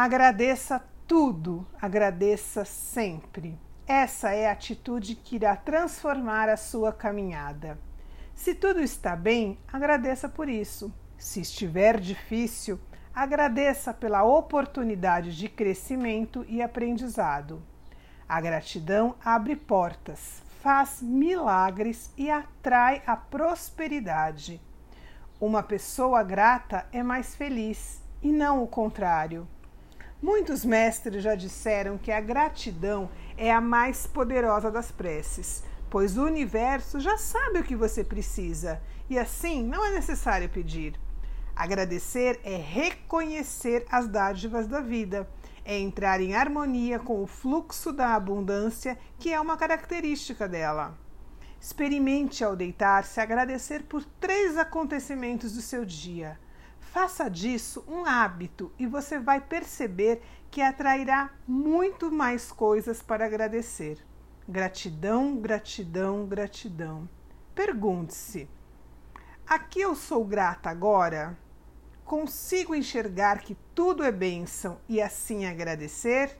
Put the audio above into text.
Agradeça tudo, agradeça sempre. Essa é a atitude que irá transformar a sua caminhada. Se tudo está bem, agradeça por isso. Se estiver difícil, agradeça pela oportunidade de crescimento e aprendizado. A gratidão abre portas, faz milagres e atrai a prosperidade. Uma pessoa grata é mais feliz e não o contrário. Muitos mestres já disseram que a gratidão é a mais poderosa das preces, pois o universo já sabe o que você precisa e assim não é necessário pedir. Agradecer é reconhecer as dádivas da vida, é entrar em harmonia com o fluxo da abundância, que é uma característica dela. Experimente ao deitar-se agradecer por três acontecimentos do seu dia Faça disso um hábito e você vai perceber que atrairá muito mais coisas para agradecer. Gratidão, gratidão, gratidão. Pergunte-se: a que eu sou grata agora? Consigo enxergar que tudo é bênção e assim agradecer?